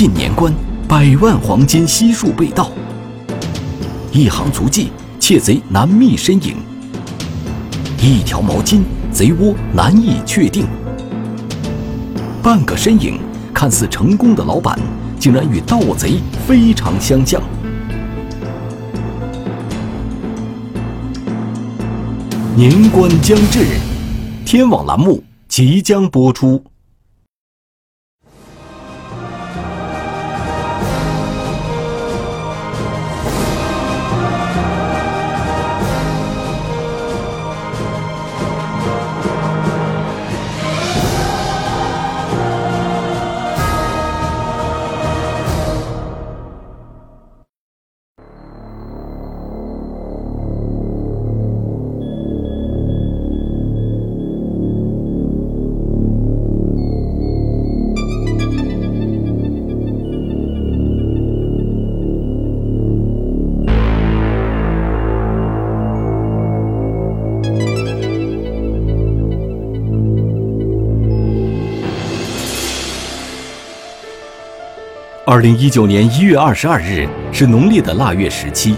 近年关，百万黄金悉数被盗。一行足迹，窃贼难觅身影。一条毛巾，贼窝难以确定。半个身影，看似成功的老板，竟然与盗贼非常相像。年关将至，天网栏目即将播出。二零一九年一月二十二日是农历的腊月十七，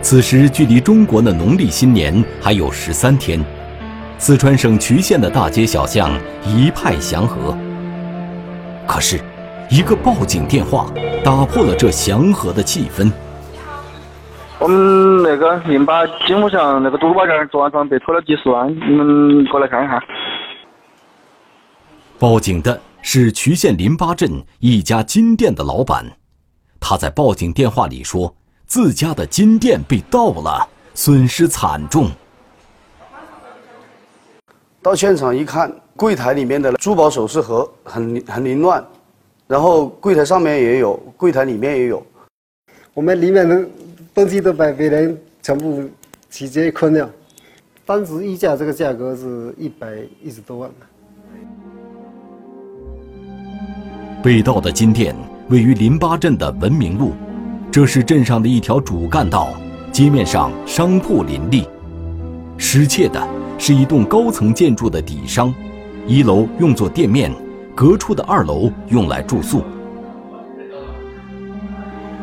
此时距离中国的农历新年还有十三天。四川省渠县的大街小巷一派祥和。可是，一个报警电话打破了这祥和的气氛。我们那个淋巴筋膜上那个赌宝这儿昨晚上被偷了几十万，你们过来看一下。报警的。是渠县淋巴镇一家金店的老板，他在报警电话里说，自家的金店被盗了，损失惨重。到现场一看，柜台里面的珠宝首饰盒很很凌乱，然后柜台上面也有，柜台里面也有，我们里面的东西都被别人全部直接坤了，当时溢价这个价格是一百一十多万。被盗的金店位于淋巴镇的文明路，这是镇上的一条主干道，街面上商铺林立。失窃的是一栋高层建筑的底商，一楼用作店面，隔出的二楼用来住宿。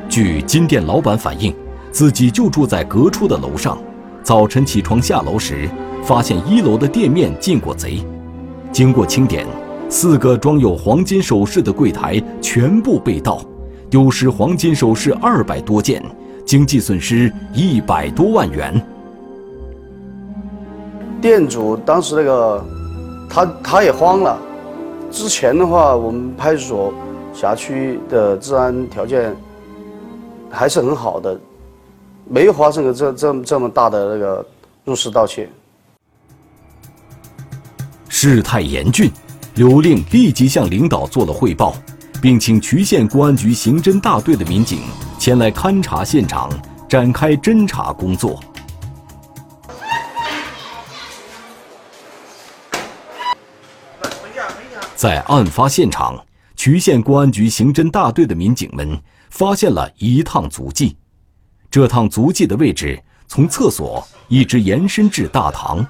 据金店老板反映，自己就住在隔出的楼上，早晨起床下楼时，发现一楼的店面进过贼，经过清点。四个装有黄金首饰的柜台全部被盗，丢失黄金首饰二百多件，经济损失一百多万元。店主当时那个，他他也慌了。之前的话，我们派出所辖区的治安条件还是很好的，没有发生过这这这么大的那个入室盗窃。事态严峻。刘令立即向领导做了汇报，并请渠县公安局刑侦大队的民警前来勘察现场，展开侦查工作。在案发现场，渠县公安局刑侦大队的民警们发现了一趟足迹，这趟足迹的位置从厕所一直延伸至大堂。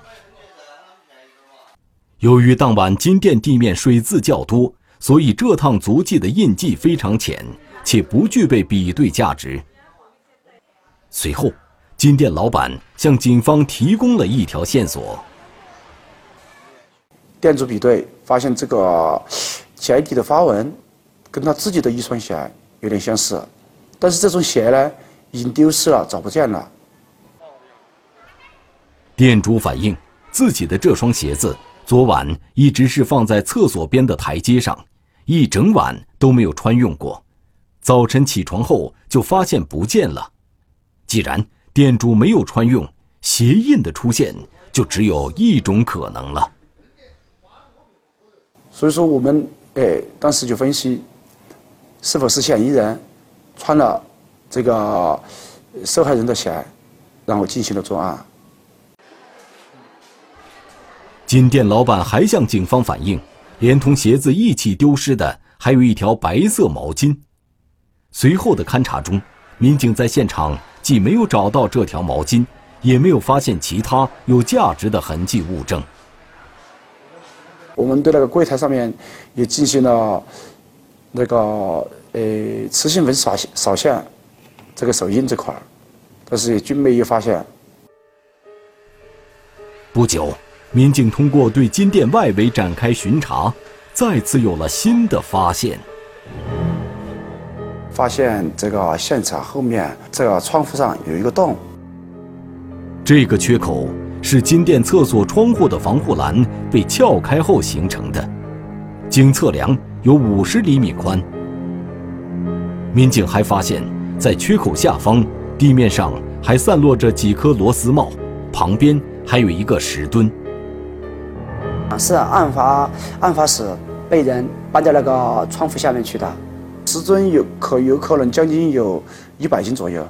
由于当晚金店地面水渍较多，所以这趟足迹的印记非常浅，且不具备比对价值。随后，金店老板向警方提供了一条线索：店主比对发现，这个鞋底的花纹跟他自己的一双鞋有点相似，但是这双鞋呢，已经丢失了，找不见了。店主反映，自己的这双鞋子。昨晚一直是放在厕所边的台阶上，一整晚都没有穿用过。早晨起床后就发现不见了。既然店主没有穿用，鞋印的出现就只有一种可能了。所以说，我们哎当时就分析，是否是嫌疑人穿了这个受害人的鞋，然后进行了作案。金店老板还向警方反映，连同鞋子一起丢失的还有一条白色毛巾。随后的勘查中，民警在现场既没有找到这条毛巾，也没有发现其他有价值的痕迹物证。我们对那个柜台上面也进行了那个呃磁性粉扫扫线这个手印这块儿，但是均没有发现。不久，民警通过对金店外围展开巡查，再次有了新的发现。发现这个现场后面这个窗户上有一个洞，这个缺口是金店厕所窗户的防护栏被撬开后形成的，经测量有五十厘米宽。民警还发现，在缺口下方地面上还散落着几颗螺丝帽，旁边还有一个石墩。是案发案发时被人搬到那个窗户下面去的。石墩有可有可能将近有一百斤左右。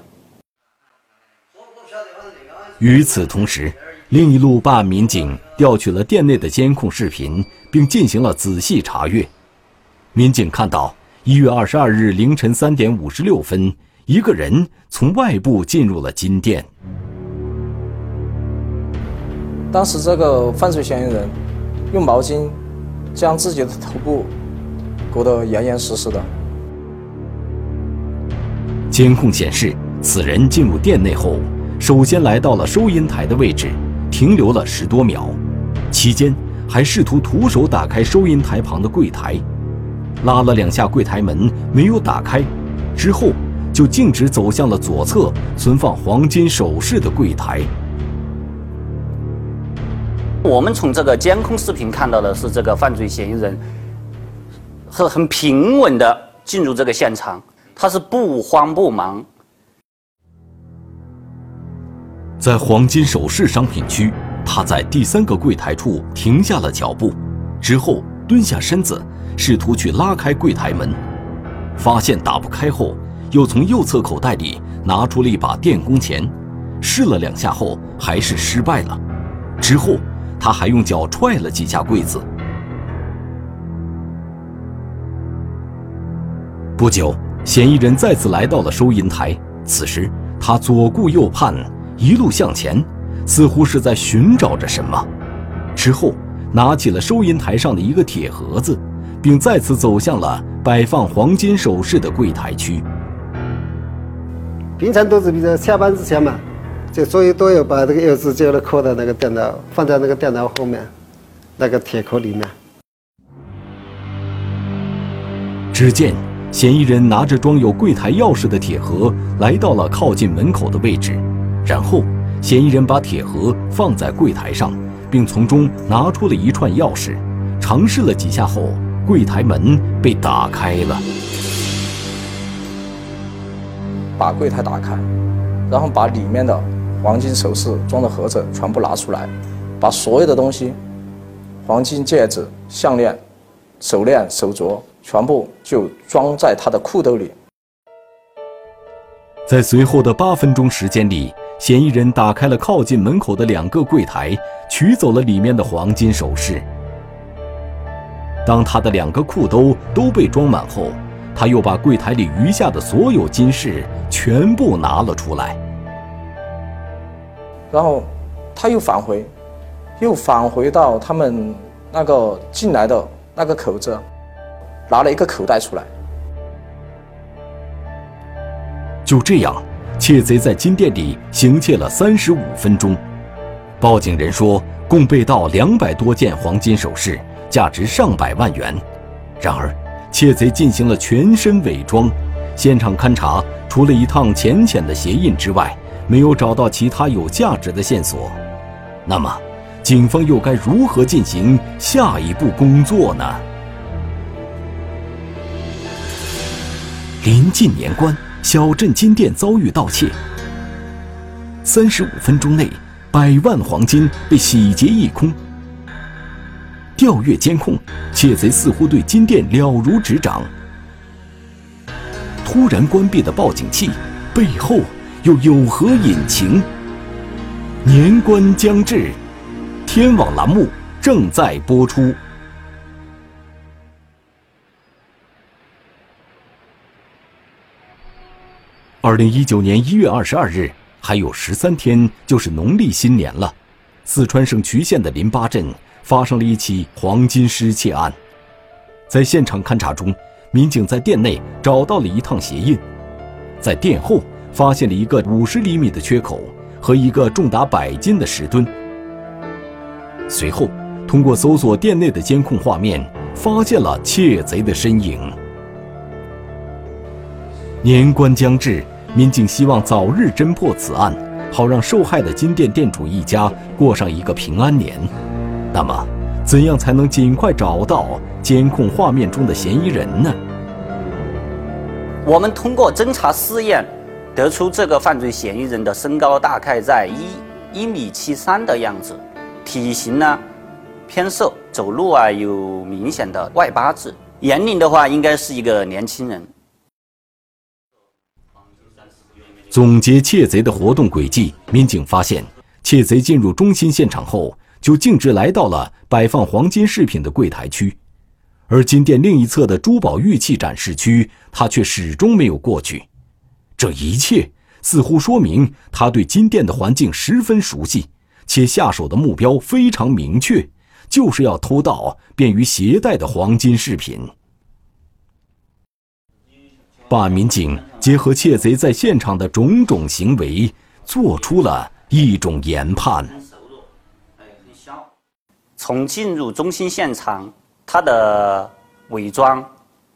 与此同时，另一路办案民警调取了店内的监控视频，并进行了仔细查阅。民警看到，一月二十二日凌晨三点五十六分，一个人从外部进入了金店。当时这个犯罪嫌疑人用毛巾将自己的头部裹得严严实实的。监控显示，此人进入店内后，首先来到了收银台的位置，停留了十多秒，期间还试图徒手打开收银台旁的柜台，拉了两下柜台门没有打开，之后就径直走向了左侧存放黄金首饰的柜台。我们从这个监控视频看到的是，这个犯罪嫌疑人是很平稳的进入这个现场。他是不慌不忙，在黄金首饰商品区，他在第三个柜台处停下了脚步，之后蹲下身子，试图去拉开柜台门，发现打不开后，又从右侧口袋里拿出了一把电工钳，试了两下后还是失败了，之后他还用脚踹了几下柜子。不久。嫌疑人再次来到了收银台，此时他左顾右盼，一路向前，似乎是在寻找着什么。之后，拿起了收银台上的一个铁盒子，并再次走向了摆放黄金首饰的柜台区。平常都是比如下班之前嘛，就所以都要把这个钥匙接了扣在那个电脑，放在那个电脑后面那个铁壳里面。只见。嫌疑人拿着装有柜台钥匙的铁盒，来到了靠近门口的位置，然后嫌疑人把铁盒放在柜台上，并从中拿出了一串钥匙，尝试了几下后，柜台门被打开了。把柜台打开，然后把里面的黄金首饰装的盒子全部拿出来，把所有的东西，黄金戒指、项链、手链、手镯。全部就装在他的裤兜里。在随后的八分钟时间里，嫌疑人打开了靠近门口的两个柜台，取走了里面的黄金首饰。当他的两个裤兜都被装满后，他又把柜台里余下的所有金饰全部拿了出来。然后，他又返回，又返回到他们那个进来的那个口子。拿了一个口袋出来。就这样，窃贼在金店里行窃了三十五分钟。报警人说，共被盗两百多件黄金首饰，价值上百万元。然而，窃贼进行了全身伪装，现场勘查除了一趟浅浅的鞋印之外，没有找到其他有价值的线索。那么，警方又该如何进行下一步工作呢？临近年关，小镇金店遭遇盗窃。三十五分钟内，百万黄金被洗劫一空。调阅监控，窃贼似乎对金店了如指掌。突然关闭的报警器，背后又有何隐情？年关将至，天网栏目正在播出。二零一九年一月二十二日，还有十三天就是农历新年了。四川省渠县的林巴镇发生了一起黄金失窃案。在现场勘查中，民警在店内找到了一趟鞋印，在店后发现了一个五十厘米的缺口和一个重达百斤的石墩。随后，通过搜索店内的监控画面，发现了窃贼的身影。年关将至，民警希望早日侦破此案，好让受害的金店店主一家过上一个平安年。那么，怎样才能尽快找到监控画面中的嫌疑人呢？我们通过侦查试验，得出这个犯罪嫌疑人的身高大概在一一米七三的样子。体型呢偏瘦，走路啊有明显的外八字，年龄的话应该是一个年轻人。总结窃贼的活动轨迹，民警发现，窃贼进入中心现场后，就径直来到了摆放黄金饰品的柜台区，而金店另一侧的珠宝玉器展示区，他却始终没有过去。这一切似乎说明他对金店的环境十分熟悉。且下手的目标非常明确，就是要偷盗便于携带的黄金饰品。办案民警结合窃贼在现场的种种行为，做出了一种研判。从进入中心现场，他的伪装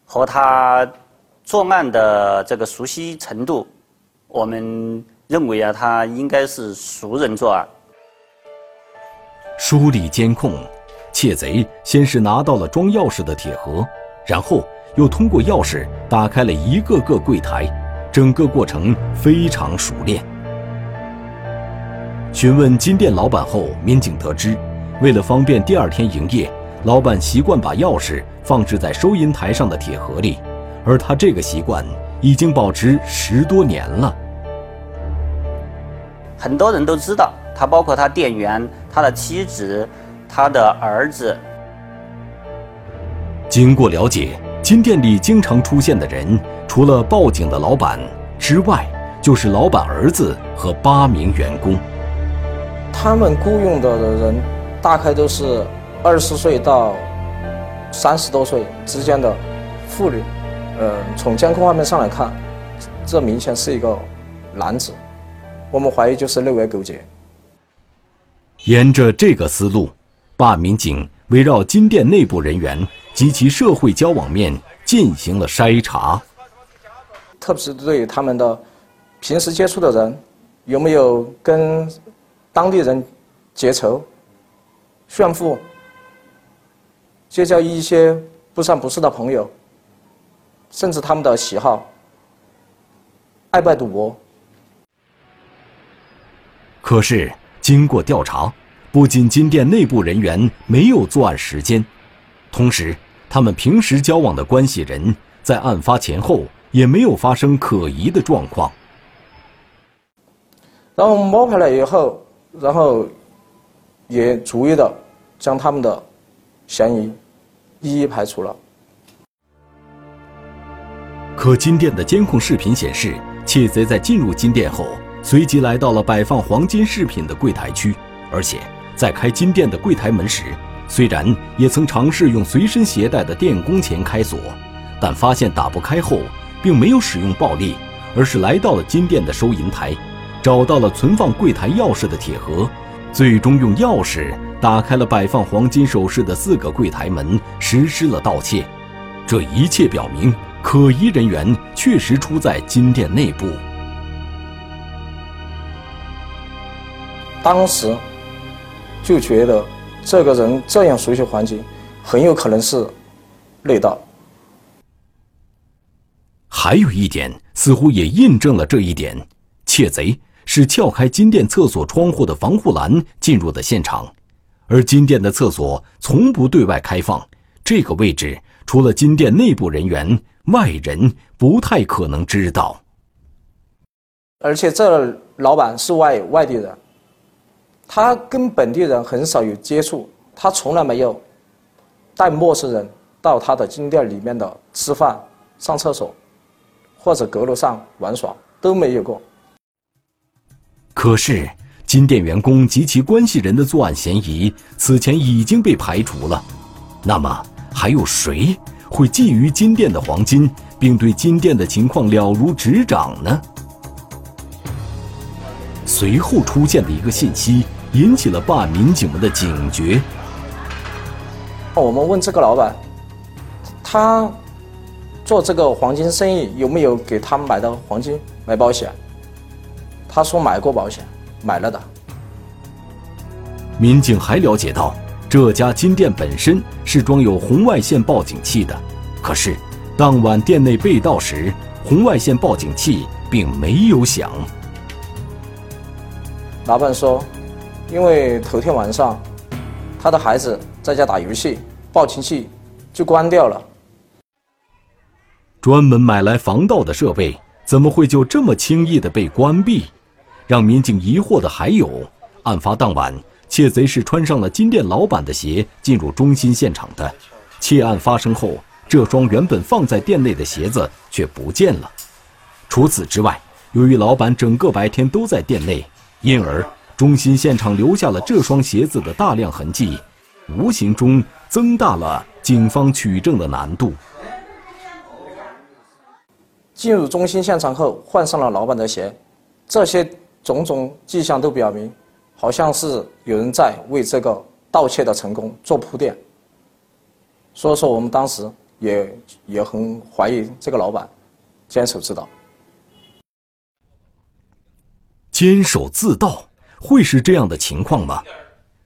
和他作案的这个熟悉程度，我们认为啊，他应该是熟人作案。梳理监控，窃贼先是拿到了装钥匙的铁盒，然后又通过钥匙打开了一个个柜台，整个过程非常熟练。询问金店老板后，民警得知，为了方便第二天营业，老板习惯把钥匙放置在收银台上的铁盒里，而他这个习惯已经保持十多年了。很多人都知道。他包括他店员、他的妻子、他的儿子。经过了解，金店里经常出现的人，除了报警的老板之外，就是老板儿子和八名员工。他们雇佣的人，大概都是二十岁到三十多岁之间的妇女。呃，从监控画面上来看，这明显是一个男子。我们怀疑就是内外勾结。沿着这个思路，办案民警围绕金店内部人员及其社会交往面进行了筛查，特别是对他们的平时接触的人，有没有跟当地人结仇、炫富、结交一些不三不四的朋友，甚至他们的喜好，爱不爱赌博？可是。经过调查，不仅金店内部人员没有作案时间，同时他们平时交往的关系人在案发前后也没有发生可疑的状况。然后摸排了以后，然后也逐一的将他们的嫌疑一一排除了。可金店的监控视频显示，窃贼在进入金店后。随即来到了摆放黄金饰品的柜台区，而且在开金店的柜台门时，虽然也曾尝试用随身携带的电工钳开锁，但发现打不开后，并没有使用暴力，而是来到了金店的收银台，找到了存放柜台钥匙的铁盒，最终用钥匙打开了摆放黄金首饰的四个柜台门，实施了盗窃。这一切表明，可疑人员确实出在金店内部。当时就觉得这个人这样熟悉环境，很有可能是内盗。还有一点，似乎也印证了这一点：窃贼是撬开金店厕所窗户的防护栏进入的现场，而金店的厕所从不对外开放，这个位置除了金店内部人员，外人不太可能知道。而且这老板是外外地人。他跟本地人很少有接触，他从来没有带陌生人到他的金店里面的吃饭、上厕所，或者阁楼上玩耍都没有过。可是，金店员工及其关系人的作案嫌疑此前已经被排除了，那么还有谁会觊觎金店的黄金，并对金店的情况了如指掌呢？随后出现的一个信息引起了办案民警们的警觉。我们问这个老板，他做这个黄金生意有没有给他们买的黄金买保险？他说买过保险，买了的。民警还了解到，这家金店本身是装有红外线报警器的，可是当晚店内被盗时，红外线报警器并没有响。老板说，因为头天晚上他的孩子在家打游戏，报警器就关掉了。专门买来防盗的设备，怎么会就这么轻易的被关闭？让民警疑惑的还有，案发当晚。窃贼是穿上了金店老板的鞋进入中心现场的。窃案发生后，这双原本放在店内的鞋子却不见了。除此之外，由于老板整个白天都在店内，因而中心现场留下了这双鞋子的大量痕迹，无形中增大了警方取证的难度。进入中心现场后，换上了老板的鞋，这些种种迹象都表明。好像是有人在为这个盗窃的成功做铺垫，所以说我们当时也也很怀疑这个老板监守自盗。监守自盗会是这样的情况吗？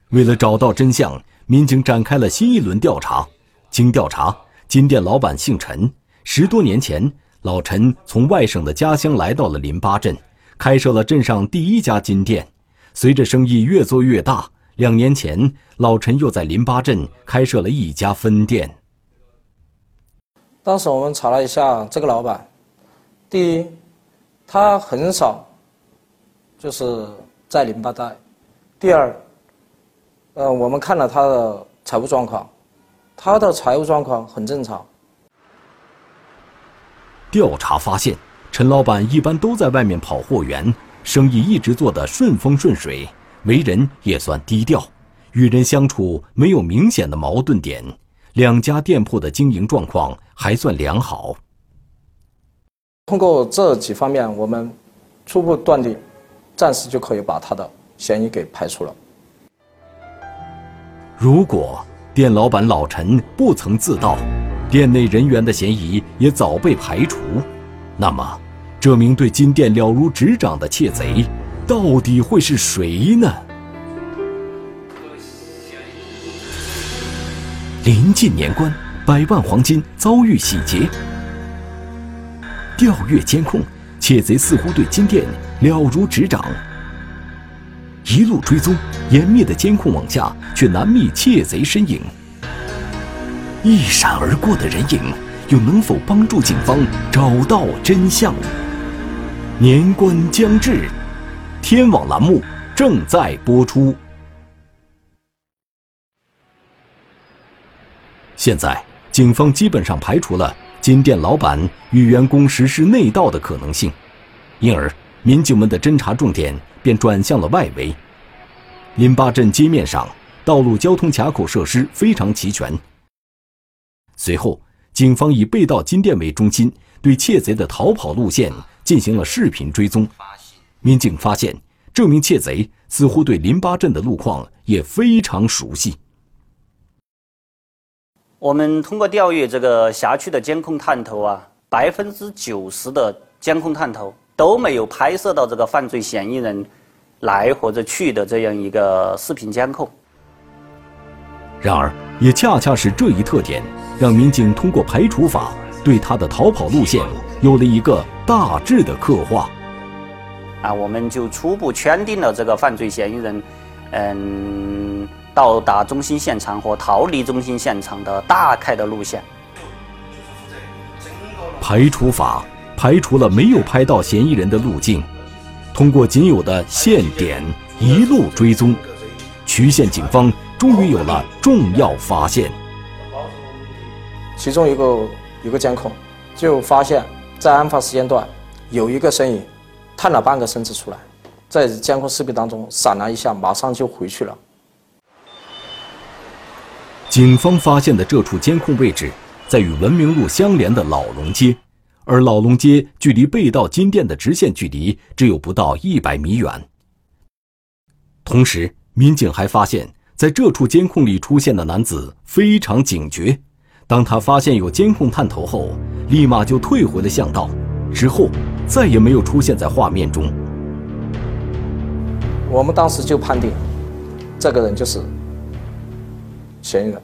为了找到真相，民警展开了新一轮调查。经调查，金店老板姓陈，十多年前，老陈从外省的家乡来到了淋巴镇，开设了镇上第一家金店。随着生意越做越大，两年前老陈又在淋巴镇开设了一家分店。当时我们查了一下这个老板，第一，他很少就是在淋巴带；第二，呃，我们看了他的财务状况，他的财务状况很正常。调查发现，陈老板一般都在外面跑货源。生意一直做得顺风顺水，为人也算低调，与人相处没有明显的矛盾点，两家店铺的经营状况还算良好。通过这几方面，我们初步断定，暂时就可以把他的嫌疑给排除了。如果店老板老陈不曾自盗，店内人员的嫌疑也早被排除，那么。这名对金店了如指掌的窃贼，到底会是谁呢？临近年关，百万黄金遭遇洗劫。调阅监控，窃贼似乎对金店了如指掌。一路追踪，严密的监控网下却难觅窃贼身影。一闪而过的人影，又能否帮助警方找到真相？年关将至，天网栏目正在播出。现在，警方基本上排除了金店老板与员工实施内盗的可能性，因而民警们的侦查重点便转向了外围。淋巴镇街面上，道路交通卡口设施非常齐全。随后，警方以被盗金店为中心，对窃贼的逃跑路线。进行了视频追踪，民警发现这名窃贼似乎对淋巴镇的路况也非常熟悉。我们通过调阅这个辖区的监控探头啊，百分之九十的监控探头都没有拍摄到这个犯罪嫌疑人来或者去的这样一个视频监控。然而，也恰恰是这一特点，让民警通过排除法对他的逃跑路线。有了一个大致的刻画，啊，我们就初步圈定了这个犯罪嫌疑人，嗯，到达中心现场和逃离中心现场的大概的路线。排除法排除了没有拍到嫌疑人的路径，通过仅有的线点一路追踪，渠县警方终于有了重要发现。其中一个有个监控就发现。在案发时间段，有一个身影探了半个身子出来，在监控视频当中闪了一下，马上就回去了。警方发现的这处监控位置，在与文明路相连的老龙街，而老龙街距离被盗金店的直线距离只有不到一百米远。同时，民警还发现，在这处监控里出现的男子非常警觉。当他发现有监控探头后，立马就退回了巷道，之后再也没有出现在画面中。我们当时就判定，这个人就是嫌疑人。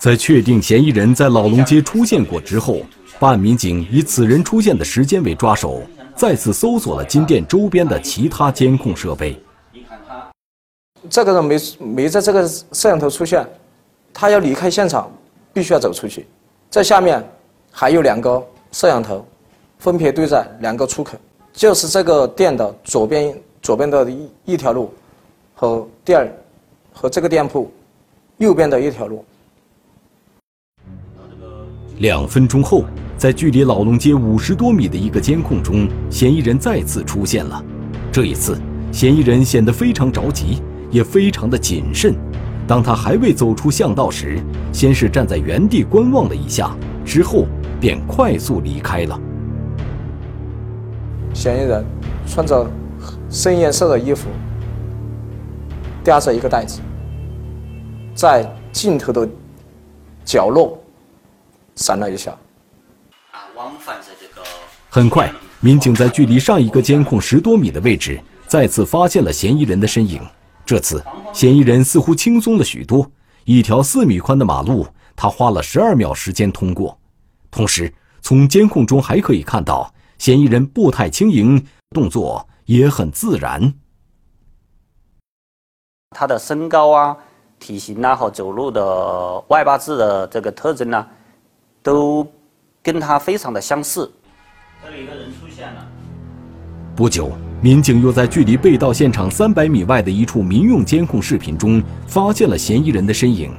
在确定嫌疑人在老龙街出现过之后，办案民警以此人出现的时间为抓手，再次搜索了金店周边的其他监控设备。这个人没没在这个摄像头出现，他要离开现场，必须要走出去。在下面还有两个摄像头，分别对在两个出口，就是这个店的左边左边的一一条路，和第二和这个店铺右边的一条路。两分钟后，在距离老龙街五十多米的一个监控中，嫌疑人再次出现了。这一次，嫌疑人显得非常着急，也非常的谨慎。当他还未走出巷道时，先是站在原地观望了一下，之后便快速离开了。嫌疑人穿着深颜色的衣服，叼着一个袋子，在镜头的角落。闪了一下，啊，往返在这个。很快，民警在距离上一个监控十多米的位置，再次发现了嫌疑人的身影。这次，嫌疑人似乎轻松了许多。一条四米宽的马路，他花了十二秒时间通过。同时，从监控中还可以看到，嫌疑人步态轻盈，动作也很自然。他的身高啊、体型啊和走路的外八字的这个特征呢？都跟他非常的相似。这里一个人出现了。不久，民警又在距离被盗现场三百米外的一处民用监控视频中发现了嫌疑人的身影。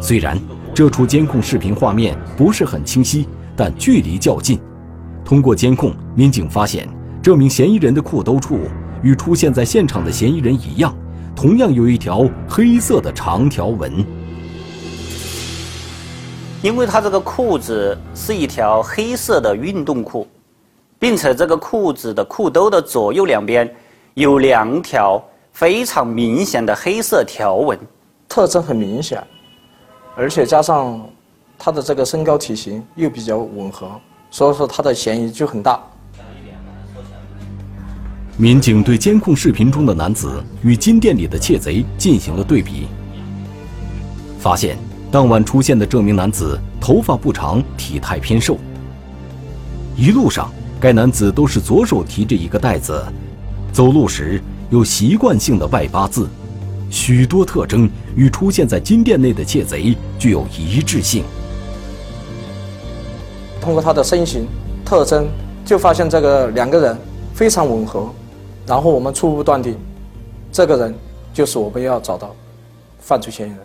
虽然这处监控视频画面不是很清晰，但距离较近。通过监控，民警发现这名嫌疑人的裤兜处与出现在现场的嫌疑人一样，同样有一条黑色的长条纹。因为他这个裤子是一条黑色的运动裤，并且这个裤子的裤兜的左右两边有两条非常明显的黑色条纹，特征很明显，而且加上他的这个身高体型又比较吻合，所以说他的嫌疑就很大。民警对监控视频中的男子与金店里的窃贼进行了对比，发现。当晚出现的这名男子头发不长，体态偏瘦。一路上，该男子都是左手提着一个袋子，走路时有习惯性的外八字，许多特征与出现在金店内的窃贼具有一致性。通过他的身形特征，就发现这个两个人非常吻合，然后我们初步断定，这个人就是我们要找到犯罪嫌疑人。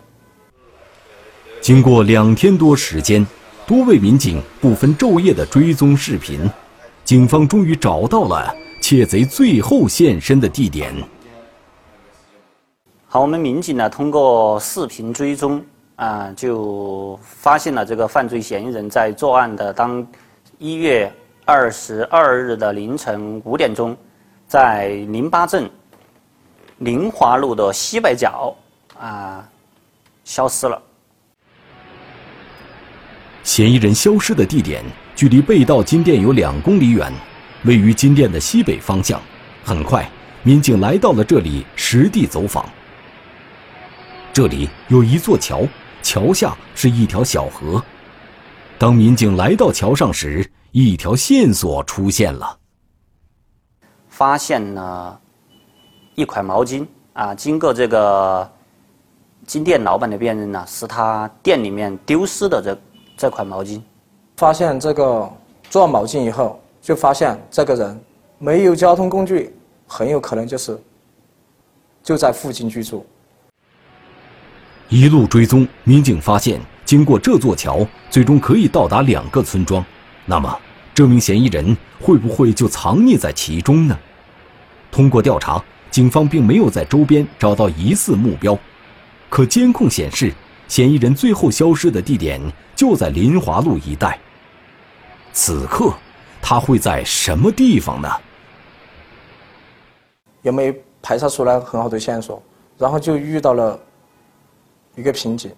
经过两天多时间，多位民警不分昼夜的追踪视频，警方终于找到了窃贼最后现身的地点。好，我们民警呢通过视频追踪啊，就发现了这个犯罪嫌疑人在作案的当一月二十二日的凌晨五点钟，在宁巴镇宁华路的西北角啊消失了。嫌疑人消失的地点距离被盗金店有两公里远，位于金店的西北方向。很快，民警来到了这里实地走访。这里有一座桥，桥下是一条小河。当民警来到桥上时，一条线索出现了，发现了一块毛巾啊。经过这个金店老板的辨认呢，是他店里面丢失的这。这款毛巾，发现这个做毛巾以后，就发现这个人没有交通工具，很有可能就是就在附近居住。一路追踪，民警发现，经过这座桥，最终可以到达两个村庄。那么，这名嫌疑人会不会就藏匿在其中呢？通过调查，警方并没有在周边找到疑似目标，可监控显示。嫌疑人最后消失的地点就在林华路一带。此刻，他会在什么地方呢？也没排查出来很好的线索，然后就遇到了一个瓶颈，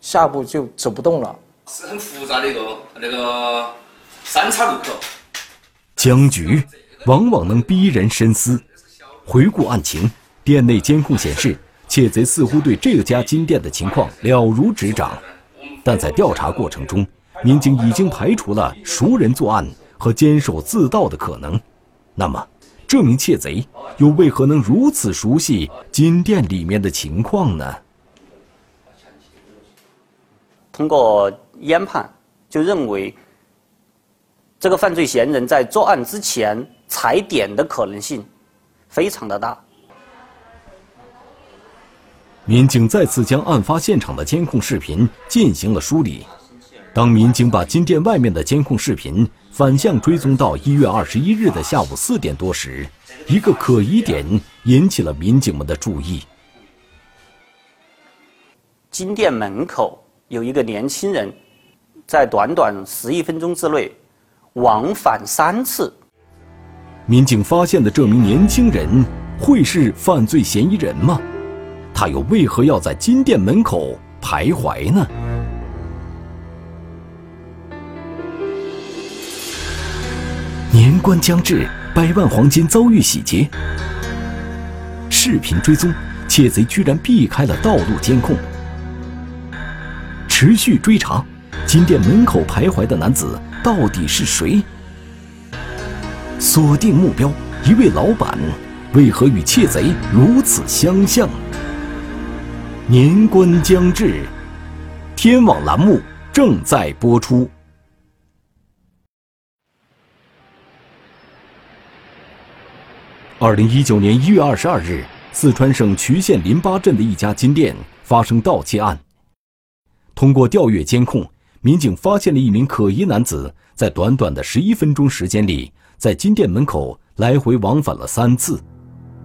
下步就走不动了。是很复杂的一个那个三岔路口。僵局往往能逼人深思。回顾案情，店内监控显示，窃贼似乎对这家金店的情况了如指掌。但在调查过程中，民警已经排除了熟人作案和监守自盗的可能。那么，这名窃贼又为何能如此熟悉金店里面的情况呢？通过研判，就认为这个犯罪嫌疑人在作案之前踩点的可能性非常的大。民警再次将案发现场的监控视频进行了梳理。当民警把金店外面的监控视频反向追踪到一月二十一日的下午四点多时，一个可疑点引起了民警们的注意。金店门口有一个年轻人，在短短十一分钟之内往返三次。民警发现的这名年轻人会是犯罪嫌疑人吗？他又为何要在金店门口徘徊呢？年关将至，百万黄金遭遇洗劫。视频追踪，窃贼居然避开了道路监控。持续追查，金店门口徘徊的男子到底是谁？锁定目标，一位老板，为何与窃贼如此相像？年关将至，天网栏目正在播出。二零一九年一月二十二日，四川省渠县临巴镇的一家金店发生盗窃案。通过调阅监控，民警发现了一名可疑男子在短短的十一分钟时间里，在金店门口来回往返了三次。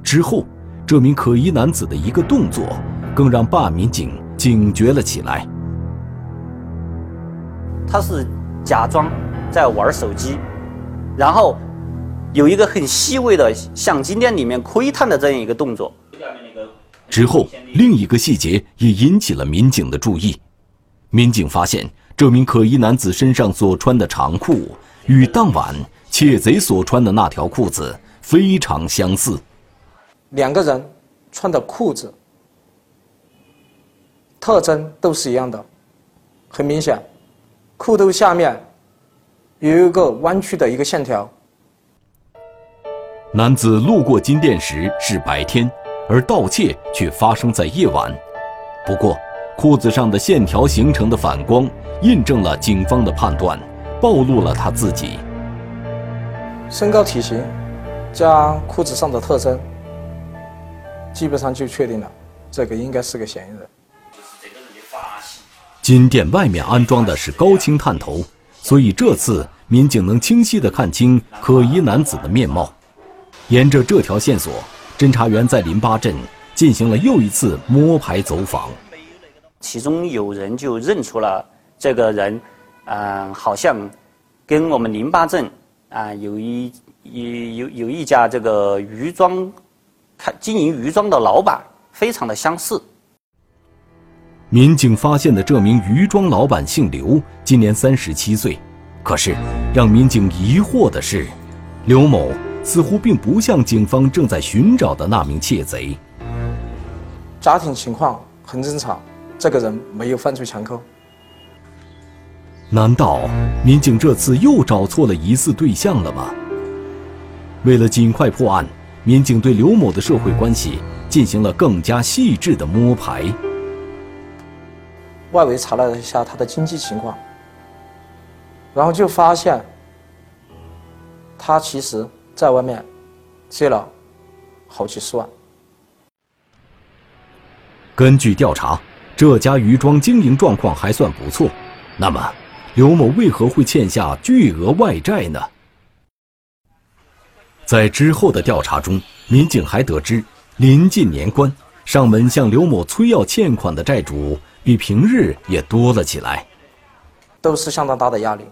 之后，这名可疑男子的一个动作，更让办案民警警觉了起来。他是假装在玩手机，然后。有一个很细微的向金店里面窥探的这样一个动作。之后，另一个细节也引起了民警的注意。民警发现，这名可疑男子身上所穿的长裤与当晚窃贼所穿的那条裤子非常相似。两个人穿的裤子特征都是一样的，很明显，裤兜下面有一个弯曲的一个线条。男子路过金店时是白天，而盗窃却发生在夜晚。不过，裤子上的线条形成的反光，印证了警方的判断，暴露了他自己。身高、体型，加裤子上的特征，基本上就确定了，这个应该是个嫌疑人。金店外面安装的是高清探头，所以这次民警能清晰地看清可疑男子的面貌。沿着这条线索，侦查员在林巴镇进行了又一次摸排走访。其中有人就认出了这个人，嗯，好像跟我们林巴镇啊有一有有有一家这个鱼庄开经营鱼庄的老板非常的相似。民警发现的这名鱼庄老板姓刘，今年三十七岁。可是让民警疑惑的是，刘某。似乎并不像警方正在寻找的那名窃贼。家庭情况很正常，这个人没有犯罪前科。难道民警这次又找错了疑似对象了吗？为了尽快破案，民警对刘某的社会关系进行了更加细致的摸排。外围查了一下他的经济情况，然后就发现他其实。在外面借了好几十万。根据调查，这家鱼庄经营状况还算不错。那么，刘某为何会欠下巨额外债呢？在之后的调查中，民警还得知，临近年关，上门向刘某催要欠款的债主比平日也多了起来，都是相当大的压力。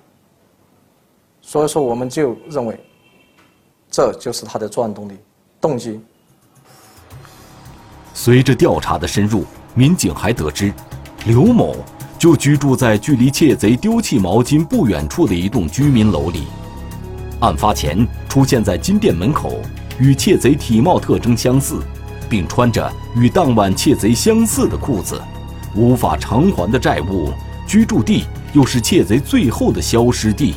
所以说，我们就认为，这就是他的作案动力、动机。随着调查的深入，民警还得知，刘某就居住在距离窃贼丢弃毛巾不远处的一栋居民楼里。案发前出现在金店门口，与窃贼体貌特征相似，并穿着与当晚窃贼相似的裤子，无法偿还的债务，居住地又是窃贼最后的消失地，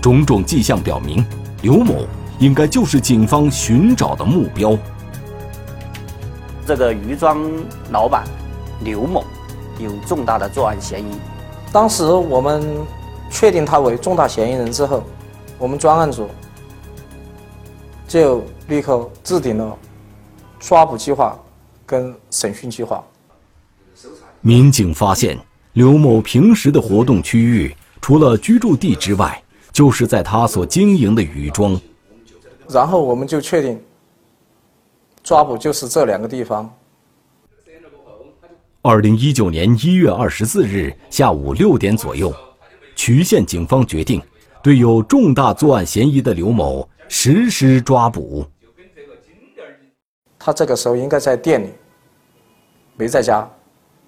种种迹象表明，刘某应该就是警方寻找的目标。这个鱼庄老板刘某有重大的作案嫌疑。当时我们确定他为重大嫌疑人之后，我们专案组就立刻制定了抓捕计划跟审讯计划。民警发现，刘某平时的活动区域除了居住地之外，就是在他所经营的鱼庄。然后我们就确定。抓捕就是这两个地方。二零一九年一月二十四日下午六点左右，渠县警方决定对有重大作案嫌疑的刘某实施抓捕。他这个时候应该在店里，没在家，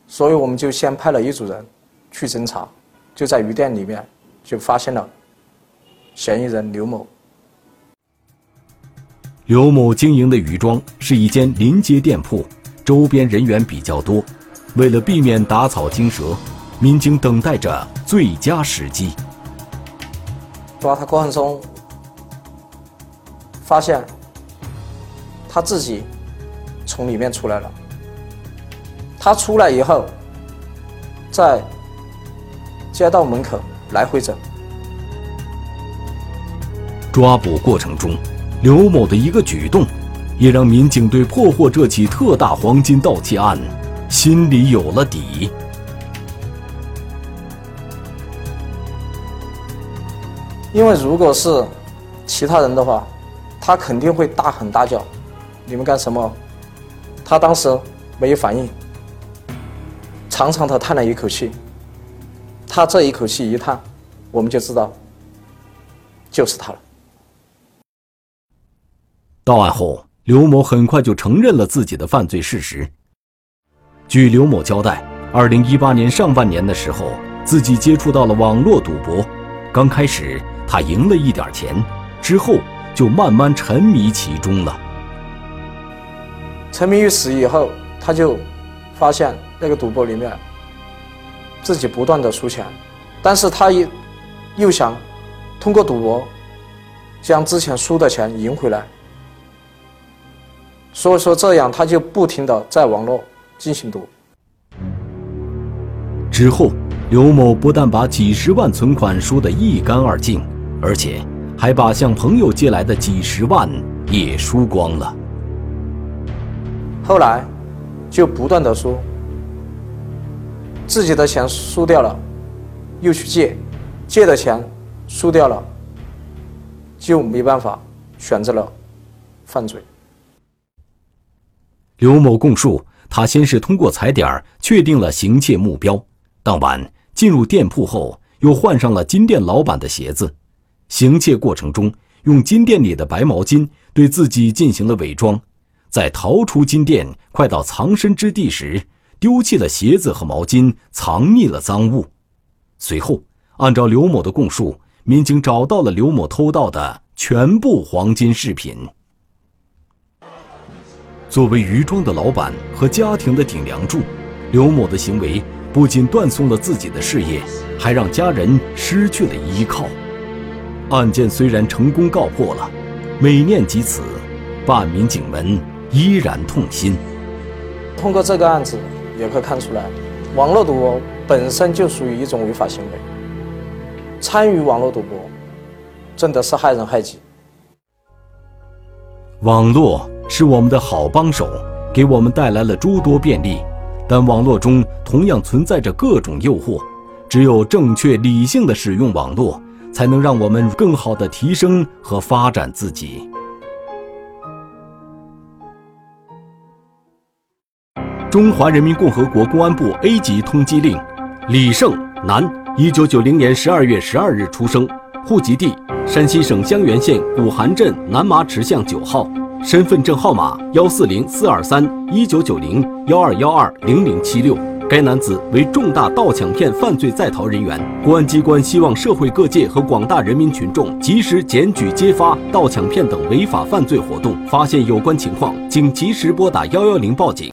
所以我们就先派了一组人去侦查，就在鱼店里面就发现了嫌疑人刘某。刘某经营的鱼庄是一间临街店铺，周边人员比较多。为了避免打草惊蛇，民警等待着最佳时机。抓他过程中，发现他自己从里面出来了。他出来以后，在街道门口来回走。抓捕过程中。刘某的一个举动，也让民警对破获这起特大黄金盗窃案心里有了底。因为如果是其他人的话，他肯定会大喊大叫：“你们干什么？”他当时没有反应，长长的叹了一口气。他这一口气一叹，我们就知道，就是他了。到案后，刘某很快就承认了自己的犯罪事实。据刘某交代，二零一八年上半年的时候，自己接触到了网络赌博。刚开始他赢了一点钱，之后就慢慢沉迷其中了。沉迷于此以后，他就发现那个赌博里面自己不断的输钱，但是他又又想通过赌博将之前输的钱赢回来。所以说，这样他就不停的在网络进行赌。之后，刘某不但把几十万存款输得一干二净，而且还把向朋友借来的几十万也输光了。后来，就不断的输，自己的钱输掉了，又去借，借的钱输掉了，就没办法，选择了犯罪。刘某供述，他先是通过踩点确定了行窃目标，当晚进入店铺后，又换上了金店老板的鞋子。行窃过程中，用金店里的白毛巾对自己进行了伪装，在逃出金店快到藏身之地时，丢弃了鞋子和毛巾，藏匿了赃物。随后，按照刘某的供述，民警找到了刘某偷盗的全部黄金饰品。作为渔庄的老板和家庭的顶梁柱，刘某的行为不仅断送了自己的事业，还让家人失去了依靠。案件虽然成功告破了，每念及此，办案民警们依然痛心。通过这个案子，也可以看出来，网络赌博本身就属于一种违法行为，参与网络赌博，真的是害人害己。网络。是我们的好帮手，给我们带来了诸多便利，但网络中同样存在着各种诱惑。只有正确理性的使用网络，才能让我们更好的提升和发展自己。中华人民共和国公安部 A 级通缉令：李胜，男，一九九零年十二月十二日出生，户籍地山西省襄垣县古韩镇南麻池巷九号，身份证号码幺四零四二三一九九零幺二幺二零零七六。该男子为重大盗抢骗犯罪在逃人员，公安机关希望社会各界和广大人民群众及时检举揭发盗抢骗等违法犯罪活动，发现有关情况，请及时拨打幺幺零报警。